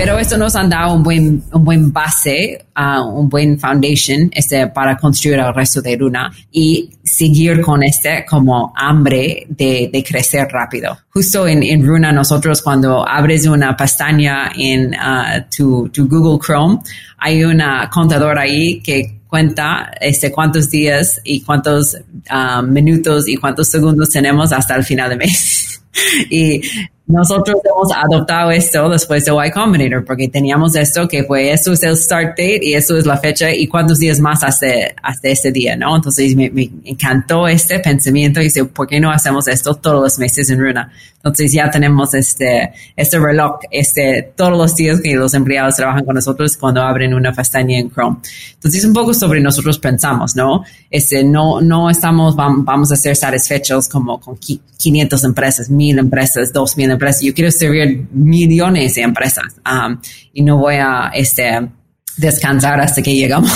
Pero eso nos han dado un buen, un buen base, uh, un buen foundation este, para construir el resto de Runa y seguir con este como hambre de, de crecer rápido. Justo en, en, Runa nosotros cuando abres una pestaña en uh, tu, tu Google Chrome, hay una contadora ahí que cuenta este, cuántos días y cuántos uh, minutos y cuántos segundos tenemos hasta el final del mes. y nosotros hemos adoptado esto después de Y Combinator porque teníamos esto que fue, esto es el start date y esto es la fecha y cuántos días más hasta, hasta ese día, ¿no? Entonces me, me encantó este pensamiento y dice, ¿por qué no hacemos esto todos los meses en Runa? Entonces ya tenemos este, este reloj, este, todos los días que los empleados trabajan con nosotros cuando abren una pestaña en Chrome. Entonces un poco sobre nosotros pensamos, ¿no? Este, no, no estamos, vamos a ser satisfechos como con 500 empresas, 1000 empresas, 2000 empresas. Yo quiero servir millones de empresas um, y no voy a, este, descansar hasta que llegamos,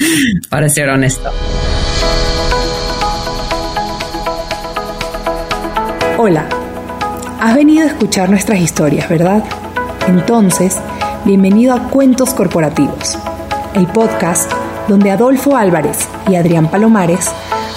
para ser honesto. Hola. Has venido a escuchar nuestras historias, ¿verdad? Entonces, bienvenido a Cuentos Corporativos, el podcast donde Adolfo Álvarez y Adrián Palomares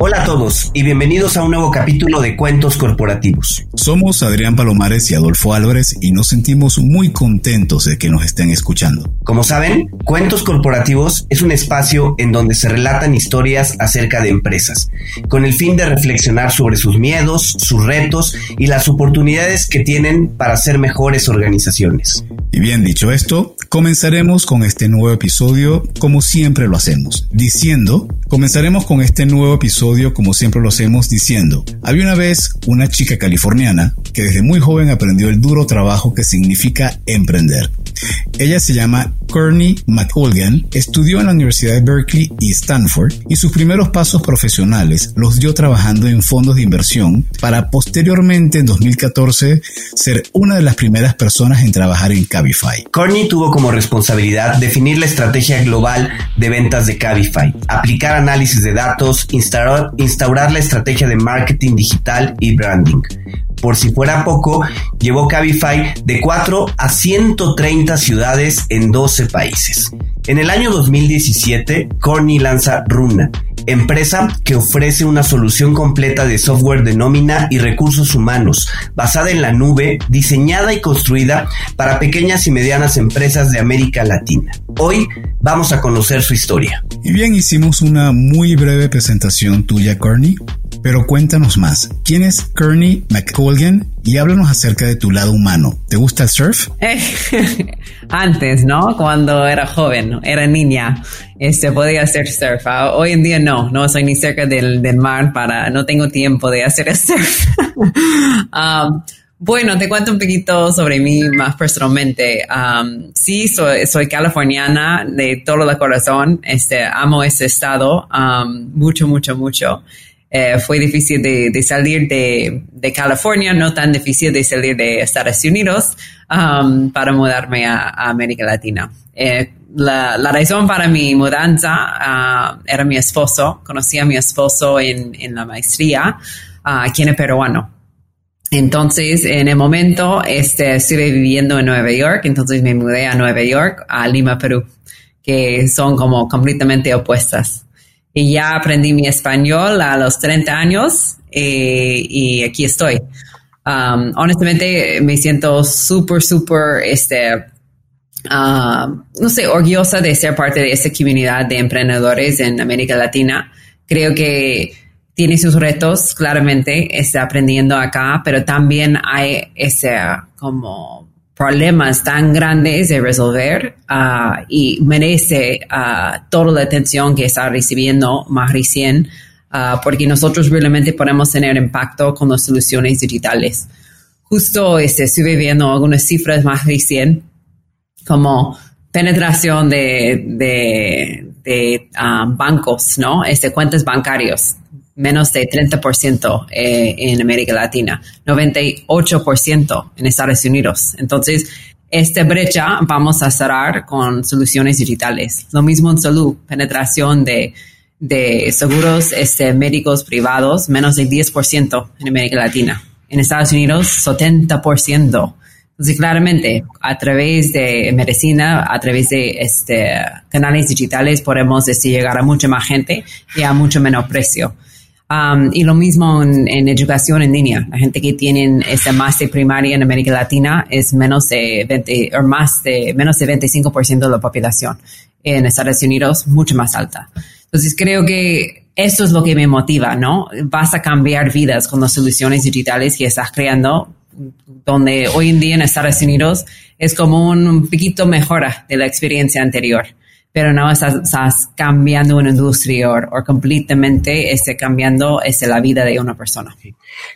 Hola a todos y bienvenidos a un nuevo capítulo de Cuentos Corporativos. Somos Adrián Palomares y Adolfo Álvarez y nos sentimos muy contentos de que nos estén escuchando. Como saben, Cuentos Corporativos es un espacio en donde se relatan historias acerca de empresas, con el fin de reflexionar sobre sus miedos, sus retos y las oportunidades que tienen para ser mejores organizaciones. Y bien dicho esto, comenzaremos con este nuevo episodio como siempre lo hacemos, diciendo, comenzaremos con este nuevo episodio como siempre lo hacemos diciendo, había una vez una chica californiana que desde muy joven aprendió el duro trabajo que significa emprender. Ella se llama Courtney McColgan, estudió en la Universidad de Berkeley y Stanford y sus primeros pasos profesionales los dio trabajando en fondos de inversión para posteriormente en 2014 ser una de las primeras personas en trabajar en Cabify. Courtney tuvo como responsabilidad definir la estrategia global de ventas de Cabify, aplicar análisis de datos, instaurar, instaurar la estrategia de marketing digital y branding por si fuera poco, llevó Cabify de 4 a 130 ciudades en 12 países. En el año 2017, Corny lanza Runa, empresa que ofrece una solución completa de software de nómina y recursos humanos, basada en la nube, diseñada y construida para pequeñas y medianas empresas de América Latina. Hoy vamos a conocer su historia. Y bien, hicimos una muy breve presentación tuya, Corny, pero cuéntanos más. ¿Quién es Kearney McColgan? Y háblanos acerca de tu lado humano. ¿Te gusta el surf? Antes, ¿no? Cuando era joven, era niña, este, podía hacer surf. Ah, hoy en día no, no soy ni cerca del, del mar para, no tengo tiempo de hacer surf. um, bueno, te cuento un poquito sobre mí más personalmente. Um, sí, soy, soy, californiana de todo el corazón. Este, amo ese estado um, mucho, mucho, mucho. Eh, fue difícil de, salir de, California, no tan difícil de salir de Estados Unidos um, para mudarme a, América Latina. Eh, la, razón para mi mudanza uh, era mi esposo. Conocí a mi esposo en, la maestría, uh, quien es peruano. Entonces, en el momento, este, estuve viviendo en Nueva York, entonces me mudé a Nueva York, a Lima, Perú, que son como completamente opuestas y ya aprendí mi español a los 30 años eh, y aquí estoy. Um, honestamente, me siento súper, súper, este, um, no sé, orgullosa de ser parte de esta comunidad de emprendedores en América Latina. Creo que tiene sus retos, claramente, está aprendiendo acá, pero también hay ese como problemas tan grandes de resolver uh, y merece uh, toda la atención que está recibiendo más recién, uh, porque nosotros realmente podemos tener impacto con las soluciones digitales. Justo este, estuve viendo algunas cifras más recién, como penetración de, bancos, ¿no? Este, cuentas bancarios, menos de 30% eh, en América Latina, 98% en Estados Unidos. Entonces, esta brecha vamos a cerrar con soluciones digitales. Lo mismo en salud, penetración de, de seguros este, médicos privados, menos del 10% en América Latina. En Estados Unidos, 70%. Entonces, claramente, a través de medicina, a través de este, canales digitales, podemos este, llegar a mucha más gente y a mucho menos precio. Um, y lo mismo en, educación en línea. La gente que tiene ese máster primaria en América Latina es menos de 20, o más de, menos de 25% de la población. En Estados Unidos, mucho más alta. Entonces, creo que esto es lo que me motiva, ¿no? Vas a cambiar vidas con las soluciones digitales que estás creando donde hoy en día en Estados Unidos es como un poquito mejora de la experiencia anterior, pero no estás, cambiando una industria o, completamente este, cambiando este, la vida de una persona.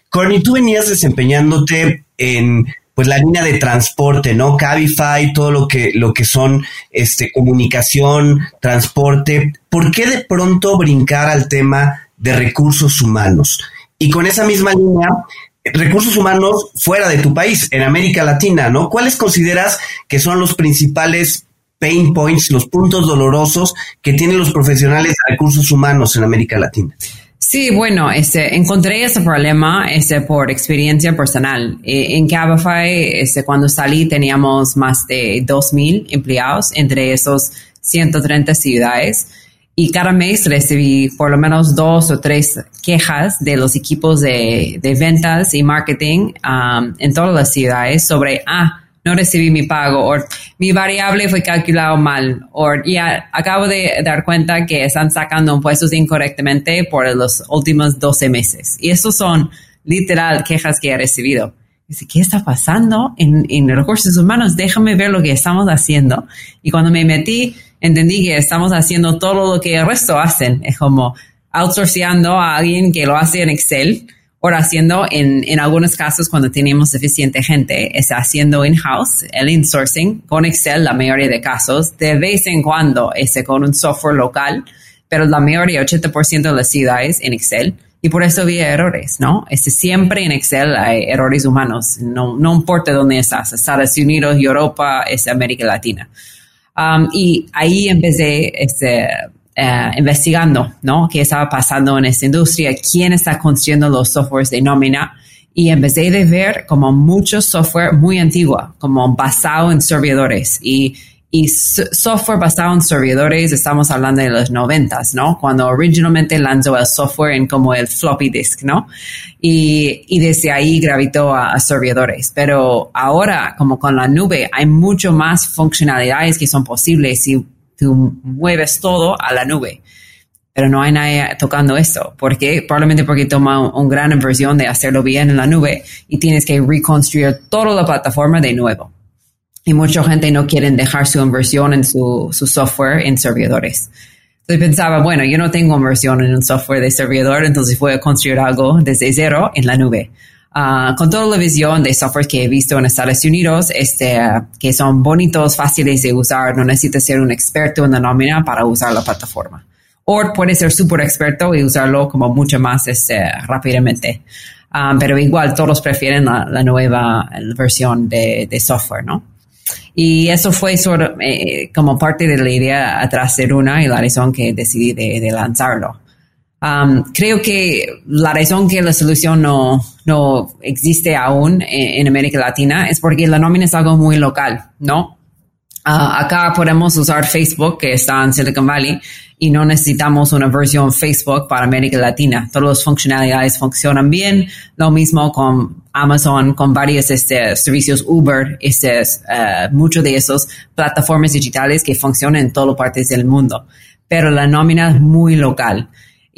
Corny, tú venías desempeñándote en pues la línea de transporte, ¿no? Cabify, todo lo que, lo que son este, comunicación, transporte. ¿Por qué de pronto brincar al tema de recursos humanos? Y con esa misma línea, recursos humanos fuera de tu país, en América Latina, ¿no? ¿Cuáles consideras que son los principales pain points, los puntos dolorosos que tienen los profesionales de recursos humanos en América Latina? Sí, bueno, este, encontré ese problema este, por experiencia personal. E, en Cabify, este, cuando salí, teníamos más de 2.000 empleados entre esos 130 ciudades y cada mes recibí por lo menos dos o tres quejas de los equipos de, ventas y marketing um, en todas las ciudades sobre, ah, no recibí mi pago o mi variable fue calculado mal o ya acabo de dar cuenta que están sacando impuestos incorrectamente por los últimos 12 meses. Y esos son literal quejas que he recibido. Dice, ¿qué está pasando en, en recursos humanos? Déjame ver lo que estamos haciendo. Y cuando me metí, entendí que estamos haciendo todo lo que el resto hacen. Es como outsourceando a alguien que lo hace en Excel o haciendo en, en algunos casos cuando tenemos suficiente gente, está haciendo in-house, el insourcing con Excel la mayoría de casos, de vez en cuando ese con un software local, pero la mayoría, 80% de las ciudades en Excel. Y por eso había errores, ¿no? Este, siempre en Excel hay errores humanos, no, no importa dónde estás, Estados Unidos, Europa, es América Latina. Um, y ahí empecé este, uh, investigando, ¿no? ¿Qué estaba pasando en esta industria? ¿Quién está construyendo los softwares de nómina? Y empecé a ver como mucho software muy antiguo, como basado en servidores. Y software basado en servidores, estamos hablando de los noventas, ¿no? Cuando originalmente lanzó el software en como el floppy disk, ¿no? Y, y desde ahí gravitó a, servidores. Pero ahora, como con la nube, hay mucho más funcionalidades que son posibles si tú mueves todo a la nube. Pero no hay nadie tocando esto. ¿Por qué? Probablemente porque toma una gran inversión de hacerlo bien en la nube y tienes que reconstruir toda la plataforma de nuevo y mucha gente no quiere dejar su inversión en su, software en servidores. Entonces pensaba, bueno, yo no tengo inversión en un software de servidor, entonces voy a construir algo desde cero en la nube. Ah, con toda la visión de software que he visto en Estados Unidos, este, que son bonitos, fáciles de usar, no necesitas ser un experto en la nómina para usar la plataforma. O puedes ser súper experto y usarlo como mucho más este, rápidamente. Ah, pero igual todos prefieren la, nueva versión de, software, ¿no? Y eso fue eh, como parte de la idea atrás de Runa y la razón que decidí de, lanzarlo. Um, creo que la razón que la solución no, no existe aún en, en, América Latina es porque la nómina es algo muy local, ¿no? Ah, acá podemos usar Facebook, que está en Silicon Valley, y no necesitamos una versión Facebook para América Latina. Todas las funcionalidades funcionan bien. Lo mismo con Amazon, con varios este, servicios Uber, este, uh, muchos de esos plataformas digitales que funcionan en todas partes del mundo. Pero la nómina es muy local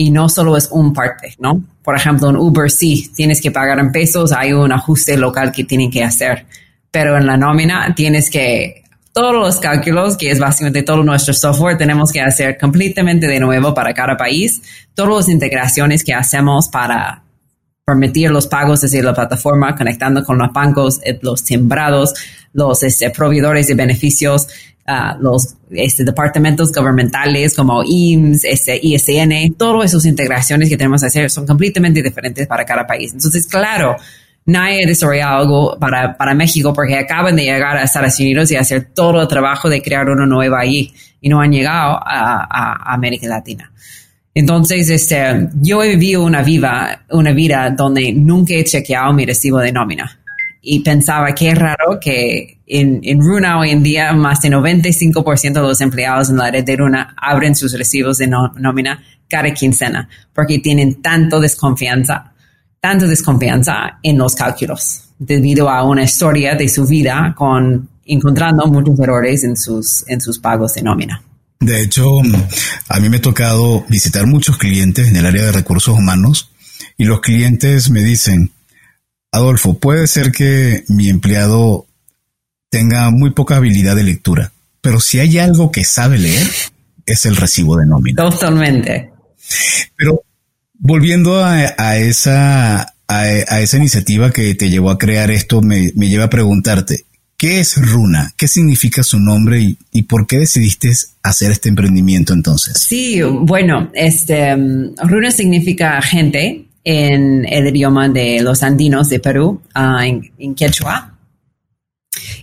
y no solo es un parte, ¿no? Por ejemplo, en Uber sí, tienes que pagar en pesos, hay un ajuste local que tienen que hacer. Pero en la nómina tienes que todos los cálculos, que es básicamente todo nuestro software, tenemos que hacer completamente de nuevo para cada país. Todas las integraciones que hacemos para permitir los pagos desde la plataforma, conectando con los bancos, eh, los sembrados, los este, proveedores de beneficios, ah, los este, departamentos gubernamentales como IMSS, este, ISN, todas esas integraciones que tenemos que hacer son completamente diferentes para cada país. Entonces, claro, nadie ha desarrollado algo para, para México porque acaban de llegar a Estados Unidos y hacer todo el trabajo de crear uno nuevo allí y no han llegado a, a América Latina. Entonces, este, yo he vivido una vida, una vida donde nunca he chequeado mi recibo de nómina. Y pensaba que raro que en, en Runa hoy en día más de 95% de los empleados en la red de Runa abren sus recibos de nómina cada quincena porque tienen tanto desconfianza, tanta desconfianza en los cálculos debido a una historia de su vida con encontrando muchos errores en sus, en sus pagos de nómina. De hecho, a mí me ha tocado visitar muchos clientes en el área de recursos humanos y los clientes me dicen, Adolfo, puede ser que mi empleado tenga muy poca habilidad de lectura, pero si hay algo que sabe leer, es el recibo de nómina. Totalmente. Pero volviendo a, esa, a, esa iniciativa que te llevó a crear esto, me, me lleva a preguntarte, ¿Qué es Runa? ¿Qué significa su nombre y, por qué decidiste hacer este emprendimiento entonces? Sí, bueno, este Runa significa gente en el idioma de los andinos de Perú, ah, en, quechua.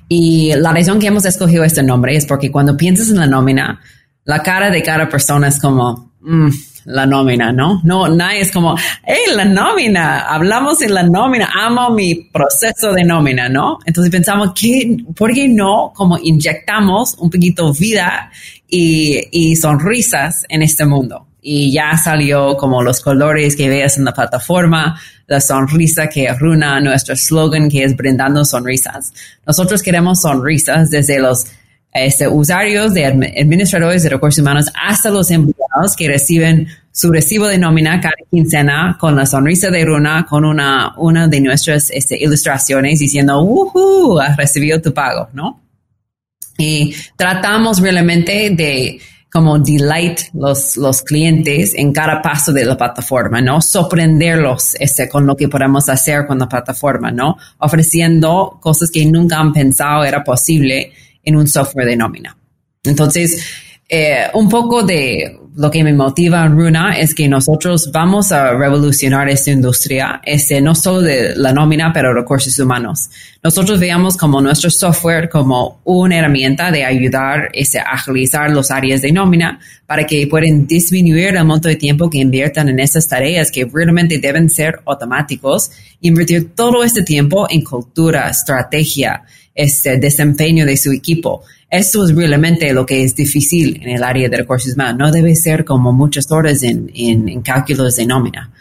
Y la razón que hemos escogido este nombre es porque cuando piensas en la nómina, la cara de cada persona es como, mm, la nómina, ¿no? No, nadie es como, hey, la nómina, hablamos en la nómina, amo mi proceso de nómina, ¿no? Entonces pensamos, ¿qué, ¿por qué no como inyectamos un poquito vida y, y sonrisas en este mundo? Y ya salió como los colores que veas en la plataforma, la sonrisa que arruna nuestro slogan que es brindando sonrisas. Nosotros queremos sonrisas desde los este, usuarios de administradores de recursos humanos hasta los empleados que reciben su recibo de nómina cada quincena con la sonrisa de Runa, con una, una de nuestras este, ilustraciones diciendo, ¡Woohoo! Has recibido tu pago, ¿no? Y tratamos realmente de como delight los, los clientes en cada paso de la plataforma, ¿no? Sorprenderlos este, con lo que podemos hacer con la plataforma, ¿no? Ofreciendo cosas que nunca han pensado era posible en un software de nómina. Entonces, eh, un poco de lo que me motiva en Runa es que nosotros vamos a revolucionar esta industria, este, no solo de la nómina, pero recursos humanos. Nosotros veamos como nuestro software como una herramienta de ayudar este, a agilizar los áreas de nómina para que puedan disminuir el monto de tiempo que inviertan en estas tareas que realmente deben ser automáticos, invertir todo este tiempo en cultura, estrategia, este desempeño de su equipo. Esto es realmente lo que es difícil en el área de recursos humanos. No debe ser como muchas horas en, en, cálculos de nómina.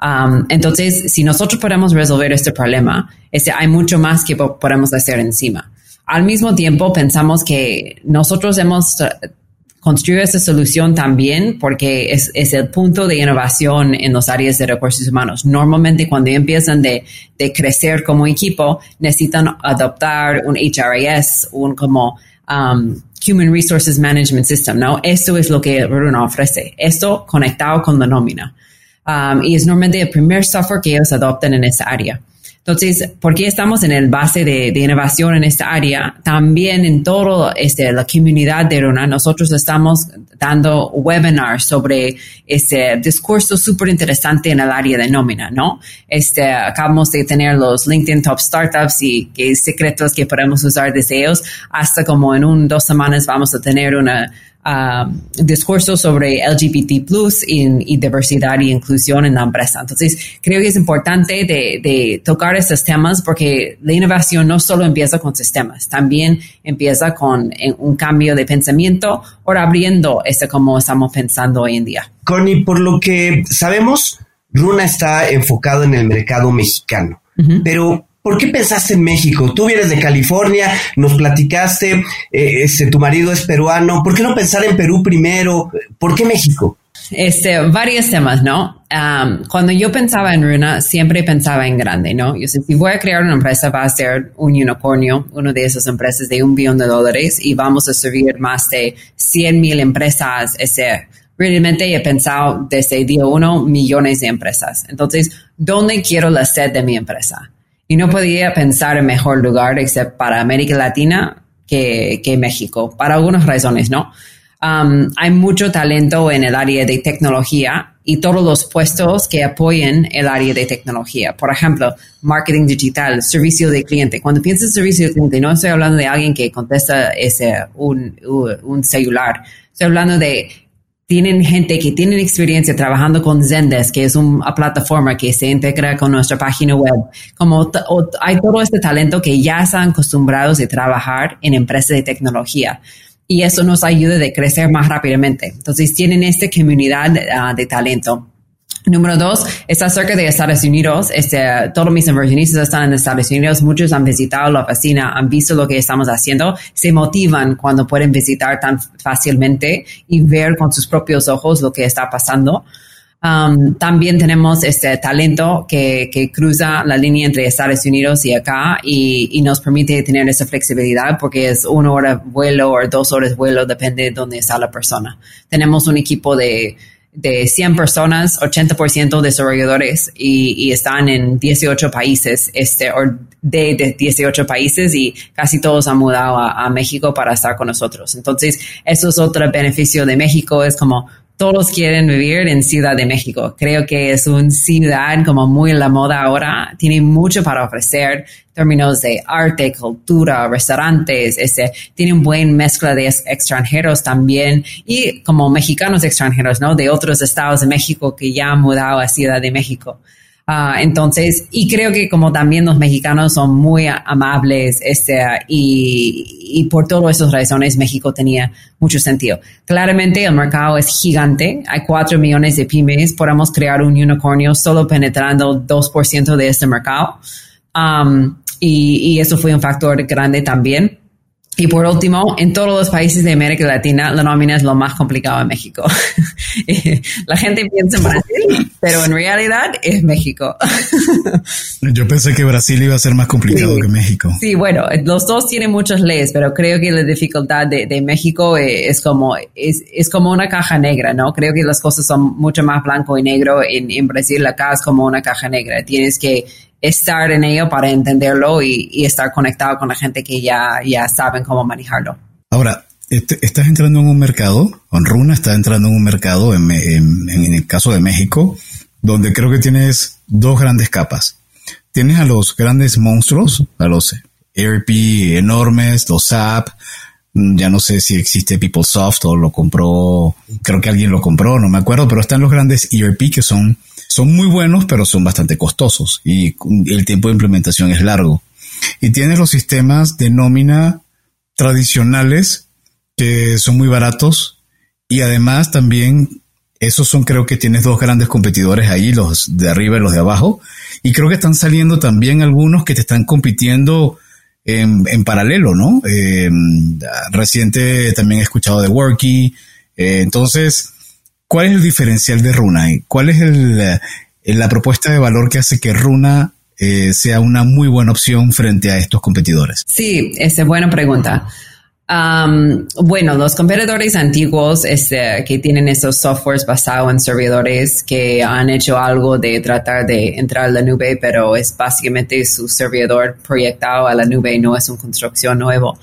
Um, entonces, si nosotros podemos resolver este problema, este, hay mucho más que podemos hacer encima. Al mismo tiempo, pensamos que nosotros hemos construir esa solución también porque es, el punto de innovación en los áreas de recursos humanos. Normalmente cuando empiezan de, de crecer como equipo, necesitan adoptar un HRIS, un como um, Human Resources Management System, ¿no? Esto es lo que Runa ofrece. Esto conectado con la nómina. Um, y es normalmente el primer software que ellos adoptan en esa área. Entonces, porque estamos en el base de, innovación en esta área, también en toda este, la comunidad de Runa, nosotros estamos dando webinars sobre este discurso súper interesante en el área de nómina, ¿no? Este, acabamos de tener los LinkedIn Top Startups y que secretos que podemos usar desde ellos, hasta como en un dos semanas vamos a tener una Um, discurso sobre LGBT plus y, diversidad y inclusión en la empresa. Entonces, creo que es importante de, tocar estos temas porque la innovación no solo empieza con sistemas, también empieza con un cambio de pensamiento o abriendo este como estamos pensando hoy en día. Connie, por lo que sabemos, Runa está enfocado en el mercado mexicano, pero ¿Por qué pensaste en México? Tú vienes de California, nos platicaste, eh, este, tu marido es peruano. ¿Por qué no pensar en Perú primero? ¿Por qué México? Este, varios temas, ¿no? cuando yo pensaba en Runa, siempre pensaba en grande, ¿no? Yo sé, si voy a crear una empresa, va a ser un unicornio, una de esas empresas de un billón de dólares y vamos a servir más de 100 mil empresas. Ese, realmente he pensado desde día uno millones de empresas. Entonces, ¿dónde quiero la sed de mi empresa? Y no podía pensar en mejor lugar excepto para América Latina que, que México, para algunas razones, ¿no? Um, hay mucho talento en el área de tecnología y todos los puestos que apoyen el área de tecnología. Por ejemplo, marketing digital, servicio de cliente. Cuando piensas en servicio de cliente, no estoy hablando de alguien que contesta ese, un, un celular. Estoy hablando de tienen gente que tienen experiencia trabajando con Zendesk, que es una plataforma que se integra con nuestra página web. Como hay todo este talento que ya están acostumbrados a trabajar en empresas de tecnología y eso nos ayuda a crecer más rápidamente. Entonces tienen esta comunidad ah, de talento. Número dos, está cerca de Estados Unidos. Este, todos mis inversionistas están en Estados Unidos. Muchos han visitado la oficina, han visto lo que estamos haciendo. Se motivan cuando pueden visitar tan fácilmente y ver con sus propios ojos lo que está pasando. Um, también tenemos este talento que, que, cruza la línea entre Estados Unidos y acá y, y, nos permite tener esa flexibilidad porque es una hora vuelo o dos horas vuelo, depende de dónde está la persona. Tenemos un equipo de, de 100 personas, 80% desarrolladores y, y, están en 18 países, este, o de, de, 18 países y casi todos han mudado a, a México para estar con nosotros. Entonces, eso es otro beneficio de México, es como todos quieren vivir en Ciudad de México. Creo que es una ciudad como muy la moda ahora. Tiene mucho para ofrecer términos de arte, cultura, restaurantes. Este, tiene un buen mezcla de extranjeros también y como mexicanos extranjeros, ¿no? De otros estados de México que ya han mudado a Ciudad de México. Uh, entonces, y creo que como también los mexicanos son muy amables, este, y, y, por todas esas razones México tenía mucho sentido. Claramente el mercado es gigante, hay cuatro millones de pymes, podemos crear un unicornio solo penetrando 2% de este mercado. Um, y, y eso fue un factor grande también. Y por último, en todos los países de América Latina, la nómina es lo más complicado en México. la gente piensa en Brasil, pero en realidad es México. Yo pensé que Brasil iba a ser más complicado que México. Sí, bueno, los dos tienen muchas leyes, pero creo que la dificultad de, de México es como, es, es, como una caja negra, ¿no? Creo que las cosas son mucho más blanco y negro. En, en Brasil acá es como una caja negra. Tienes que estar en ello para entenderlo y, estar conectado con la gente que ya, ya saben cómo manejarlo. Ahora, este, estás entrando en un mercado, con Runa está entrando en un mercado, en, en, el caso de México, donde creo que tienes dos grandes capas. Tienes a los grandes monstruos, a los ERP enormes, los SAP, mm, ya no sé si existe PeopleSoft o lo compró, creo que alguien lo compró, no me acuerdo, pero están los grandes ERP que son son muy buenos, pero son bastante costosos y el tiempo de implementación es largo. Y tienes los sistemas de nómina tradicionales que son muy baratos y además también esos son creo que tienes dos grandes competidores ahí, los de arriba y los de abajo. Y creo que están saliendo también algunos que te están compitiendo en, paralelo, ¿no? Eh, reciente también he escuchado de Worky. Eh, entonces, ¿Cuál es el diferencial de Runa? ¿Cuál es eh, la propuesta de valor que hace que Runa eh, sea una muy buena opción frente a estos competidores? Sí, esa es buena pregunta. bueno, los competidores antiguos este, que tienen esos softwares basados en servidores que han hecho algo de tratar de entrar a la nube, pero es básicamente su servidor proyectado a la nube, no es una construcción nuevo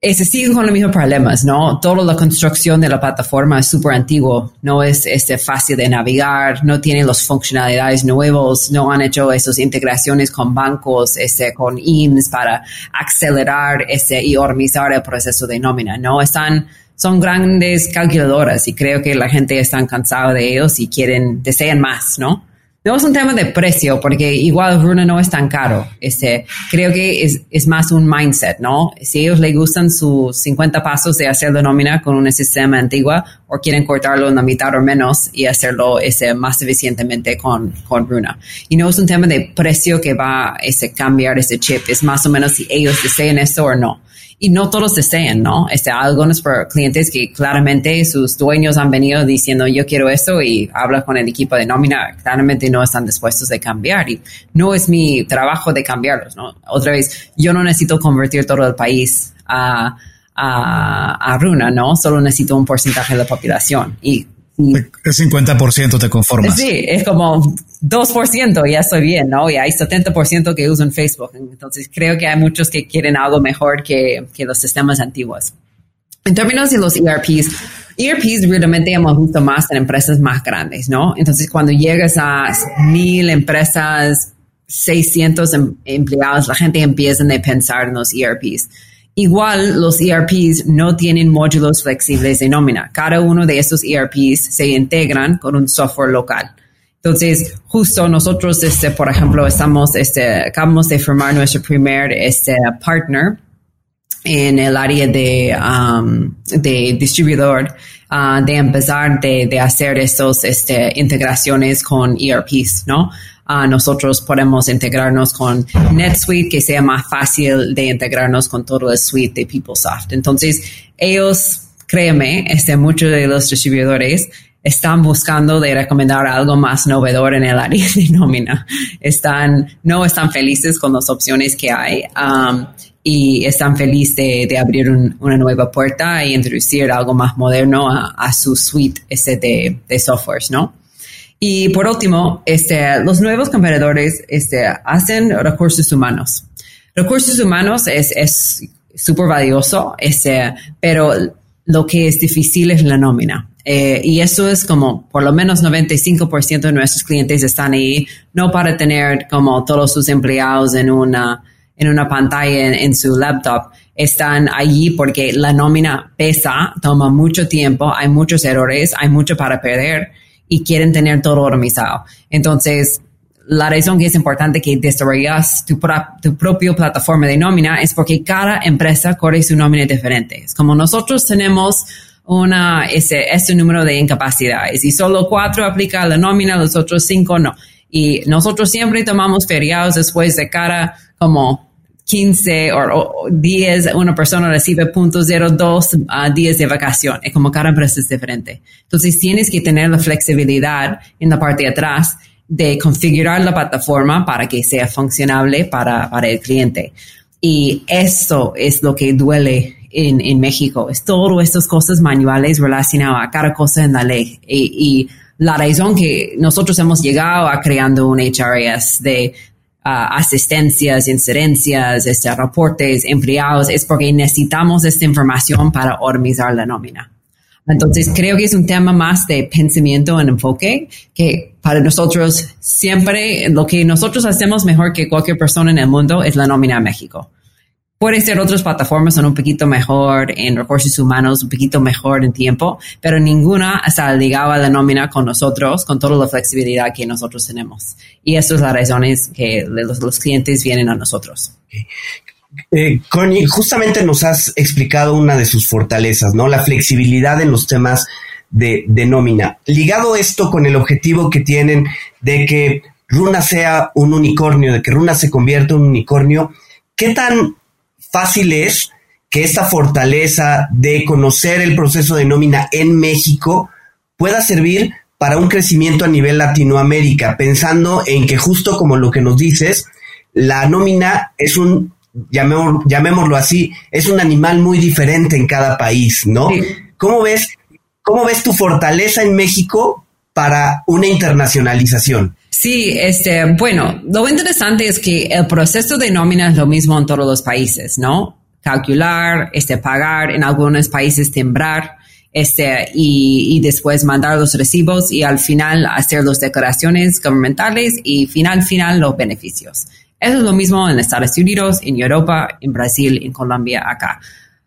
ese siguen con los mismos problemas, ¿no? Toda la construcción de la plataforma es súper antiguo, no es este, fácil de navegar, no tiene las funcionalidades nuevas, no han hecho esas integraciones con bancos, este, con IMSS para acelerar este, y organizar el proceso de nómina, ¿no? Están, son grandes calculadoras y creo que la gente está cansada de ellos y quieren, desean más, ¿no? No es un tema de precio, porque igual Runa no es tan caro. Este, creo que es, es más un mindset, ¿no? Si ellos les gustan sus 50 pasos de hacer la nómina con un sistema antiguo o quieren cortarlo en la mitad o menos y hacerlo ese, más eficientemente con, con Runa. Y no es un tema de precio que va a ese, cambiar ese chip, es más o menos si ellos desean esto o no y no todos desean, ¿no? Este, algunos clientes que claramente sus dueños han venido diciendo yo quiero esto y habla con el equipo de nómina, claramente no están dispuestos a cambiar y no es mi trabajo de cambiarlos, ¿no? Otra vez, yo no necesito convertir todo el país a, a, a Runa, ¿no? Solo necesito un porcentaje de la población y el 50% te conformas. Sí, es como 2%, ya estoy bien, ¿no? Y hay 70% que usan Facebook. Entonces creo que hay muchos que quieren algo mejor que, que los sistemas antiguos. En términos de los ERPs, ERPs realmente hemos visto más en empresas más grandes, ¿no? Entonces cuando llegas a mil empresas, 600 em, empleados, la gente empieza a pensar en los ERPs. Igual los ERPs no tienen módulos flexibles de nómina. Cada uno de estos ERPs se integran con un software local. Entonces, justo nosotros, este, por ejemplo, estamos, este, acabamos de formar nuestro primer este, partner en el área de, um, de distribuidor, uh, de empezar de, de hacer estos este, integraciones con ERPs, ¿no? Nosotros podemos integrarnos con NetSuite, que sea más fácil de integrarnos con todo el suite de PeopleSoft. Entonces, ellos, créeme, este, muchos de los distribuidores están buscando de recomendar algo más novedor en el área de nómina. Están, no están felices con las opciones que hay. Um, y están felices de, abrir una nueva puerta e introducir algo más moderno a, su suite este de, de softwares, ¿no? Y por último, este, los nuevos competidores este, hacen recursos humanos. Recursos humanos es súper valioso, este, pero lo que es difícil es la nómina. Eh, y eso es como por lo menos 95% de nuestros clientes están ahí, no para tener como todos sus empleados en una, en una pantalla en, su laptop. Están allí porque la nómina pesa, toma mucho tiempo, hay muchos errores, hay mucho para perder y quieren tener todo organizado. Entonces, la razón que es importante que desarrollas tu, tu propia plataforma de nómina es porque cada empresa corre su nómina diferente. Es como nosotros tenemos una, ese, ese número de incapacidades y solo cuatro aplica la nómina, los otros cinco no. Y nosotros siempre tomamos feriados después de cada como 15 o, 10, una persona recibe .02 a días de vacación. Es como cada empresa es diferente. Entonces tienes que tener la flexibilidad en la parte de atrás de configurar la plataforma para que sea funcionable para, para el cliente. Y eso es lo que duele en, en México. Es todo estas cosas manuales relacionadas a cada cosa en la ley. Y, y la razón que nosotros hemos llegado a creando un HRS de asistencias, incidencias, este, reportes, empleados, es porque necesitamos esta información para organizar la nómina. Entonces, creo que es un tema más de pensamiento en enfoque, que para nosotros siempre lo que nosotros hacemos mejor que cualquier persona en el mundo es la nómina a México. Puede ser otras plataformas son un poquito mejor en recursos humanos, un poquito mejor en tiempo, pero ninguna está ligada a la nómina con nosotros, con toda la flexibilidad que nosotros tenemos. Y eso es la razón es que los, clientes vienen a nosotros. Eh, Connie, justamente nos has explicado una de sus fortalezas, ¿no? La flexibilidad en los temas de, de nómina. Ligado esto con el objetivo que tienen de que Runa sea un unicornio, de que Runa se convierta en un unicornio, ¿qué tan fácil es que esta fortaleza de conocer el proceso de nómina en México pueda servir para un crecimiento a nivel Latinoamérica, pensando en que justo como lo que nos dices, la nómina es un, llamémoslo así, es un animal muy diferente en cada país, ¿no? ¿Cómo ves, cómo ves tu fortaleza en México para una internacionalización? Sí, este, bueno, lo interesante es que el proceso de nómina es lo mismo en todos los países, ¿no? Calcular, este, pagar, en algunos países tembrar, este, y, y después mandar los recibos y al final hacer las declaraciones gubernamentales y final, final los beneficios. Eso es lo mismo en Estados Unidos, en Europa, en Brasil, en Colombia, acá.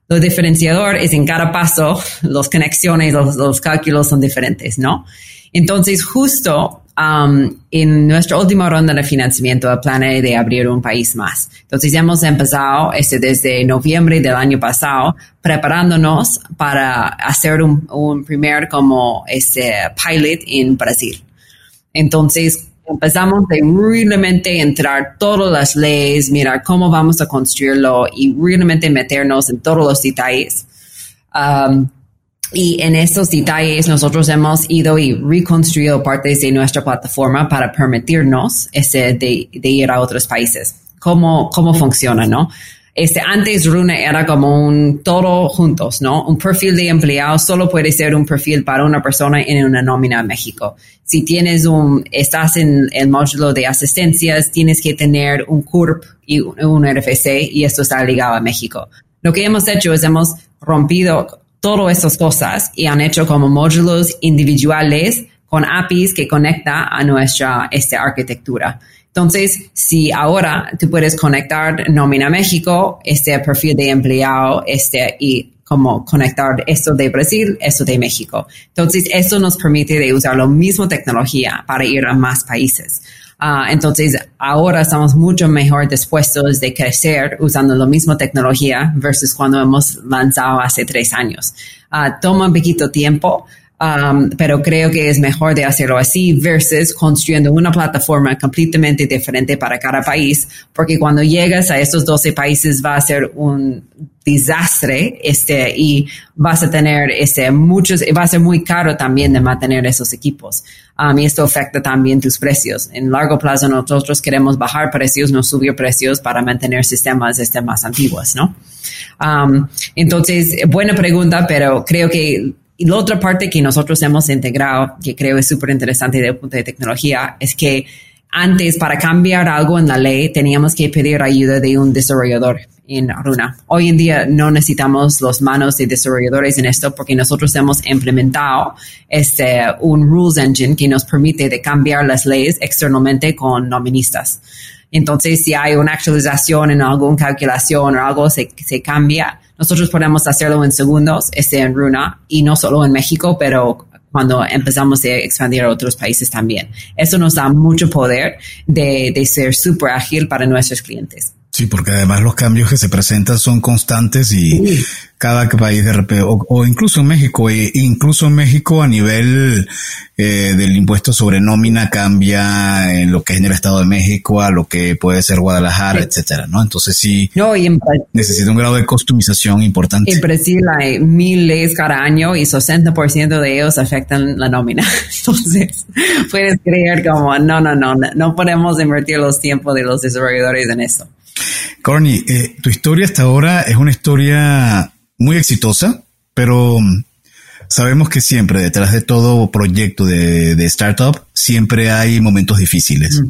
Lo diferenciador es en cada paso, las conexiones, los, los cálculos son diferentes, ¿no? Entonces, justo Um, en nuestra última ronda de financiamiento, el plan de abrir un país más. Entonces, hemos empezado este, desde noviembre del año pasado preparándonos para hacer un, un primer como este pilot en Brasil. Entonces, empezamos de realmente entrar todas las leyes, mirar cómo vamos a construirlo y realmente meternos en todos los detalles. Um, y en estos detalles nosotros hemos ido y reconstruido partes de nuestra plataforma para permitirnos ese de, ir a otros países. ¿Cómo, cómo funciona, no? Este, antes Runa era como un todo juntos, ¿no? Un perfil de empleado solo puede ser un perfil para una persona en una nómina en México. Si tienes un, estás en el módulo de asistencias, tienes que tener un CURP y un RFC y esto está ligado a México. Lo que hemos hecho es hemos rompido todas estas cosas y han hecho como módulos individuales con APIs que conecta a nuestra esta arquitectura. Entonces, si ahora tú puedes conectar Nómina México, este perfil de empleado, este, y como conectar esto de Brasil, esto de México. Entonces, esto nos permite de usar la misma tecnología para ir a más países. Uh, entonces, ahora estamos mucho mejor dispuestos de crecer usando la misma tecnología versus cuando hemos lanzado hace tres años. Uh, toma un poquito tiempo, Um, pero creo que es mejor de hacerlo así versus construyendo una plataforma completamente diferente para cada país, porque cuando llegas a estos 12 países va a ser un desastre este, y vas a tener este, muchos, va a ser muy caro también de mantener esos equipos. Um, y esto afecta también tus precios. En largo plazo nosotros queremos bajar precios, no subir precios para mantener sistemas este, más antiguos, ¿no? Um, entonces, buena pregunta, pero creo que y la otra parte que nosotros hemos integrado, que creo es súper interesante desde el punto de tecnología, es que antes para cambiar algo en la ley teníamos que pedir ayuda de un desarrollador en Runa. Hoy en día no necesitamos los manos de desarrolladores en esto porque nosotros hemos implementado este un rules engine que nos permite de cambiar las leyes externamente con noministas. Entonces, si hay una actualización en alguna calculación o algo se, se cambia, nosotros podemos hacerlo en segundos, este en Runa, y no solo en México, pero cuando empezamos a expandir a otros países también. Eso nos da mucho poder de, de ser súper ágil para nuestros clientes. Sí, porque además los cambios que se presentan son constantes y cada país de repente, o, incluso en México, e incluso en México a nivel eh, del impuesto sobre nómina cambia en lo que es en el Estado de México a lo que puede ser Guadalajara, etcétera, ¿no? Entonces sí no, y necesita un grado de customización importante. En Brasil hay mil leyes cada año y 60% de ellos afectan la nómina. Entonces puedes creer como, no, no, no, no podemos invertir los tiempos de los desarrolladores en eso. Corny, eh, tu historia hasta ahora es una historia muy exitosa, pero mm, sabemos que siempre detrás de todo proyecto de, startup siempre hay momentos difíciles. Mm.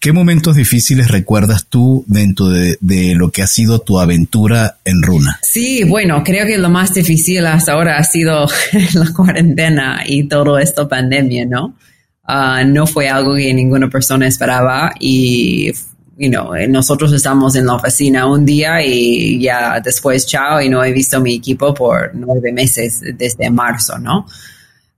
¿Qué momentos difíciles recuerdas tú dentro de, lo que ha sido tu aventura en Runa? Sí, bueno, creo que lo más difícil hasta ahora ha sido la cuarentena y todo esto pandemia, ¿no? Ah, no fue algo que ninguna persona esperaba y you know, nosotros estamos en la oficina un día y ya después chao y no he visto mi equipo por nueve meses desde marzo, ¿no?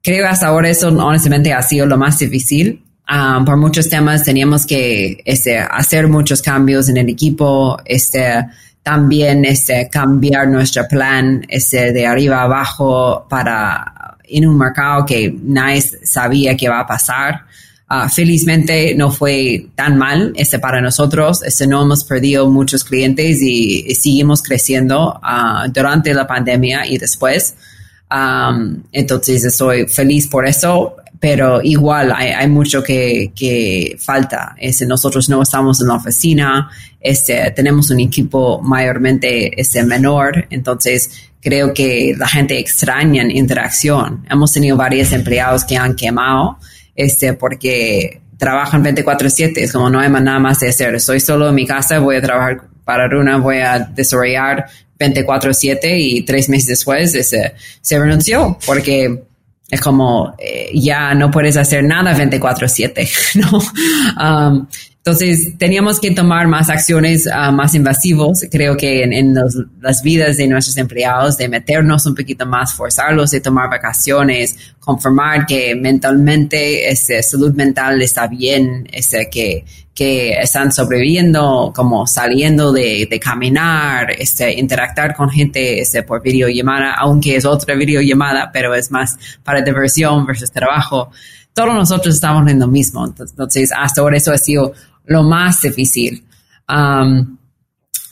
Creo que hasta ahora eso honestamente ha sido lo más difícil. Um, por muchos temas teníamos que este, hacer muchos cambios en el equipo, este, también este, cambiar nuestro plan de arriba a abajo para en un mercado que nadie sabía qué va a pasar. Ah, felizmente no fue tan mal este para nosotros. Este, no hemos perdido muchos clientes y, seguimos creciendo ah, durante la pandemia y después. entonces estoy feliz por eso, pero igual hay, mucho que, que, falta. Este, nosotros no estamos en la oficina, este, tenemos un equipo mayormente este, menor, entonces creo que la gente extraña interacción. Hemos tenido varios empleados que han quemado este, porque trabajan 24/7, es como no hay nada más de hacer, estoy solo en mi casa, voy a trabajar para Runa, voy a desarrollar 24/7 y tres meses después ese, se renunció porque es como eh, ya no puedes hacer nada 24/7, ¿no? Um, entonces, teníamos que tomar más acciones uh, más invasivos, creo que en, las vidas de nuestros empleados, de meternos un poquito más, forzarlos de tomar vacaciones, confirmar que mentalmente, ese, salud mental está bien, ese, que, que están sobreviviendo, como saliendo de, de caminar, este, interactuar con gente este, por videollamada, aunque es otra videollamada, pero es más para diversión versus trabajo todos nosotros estamos en lo mismo. Entonces, hasta ahora eso ha sido lo más difícil. Um,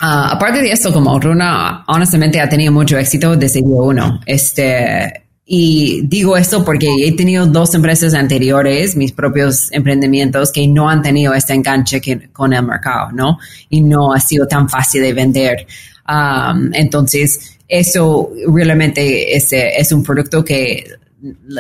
uh, aparte de esto, como Runa, honestamente ha tenido mucho éxito desde día uno. Este, y digo esto porque he tenido dos empresas anteriores, mis propios emprendimientos, que no han tenido este enganche con el mercado, ¿no? Y no ha sido tan fácil de vender. Um, entonces, eso realmente es, es un producto que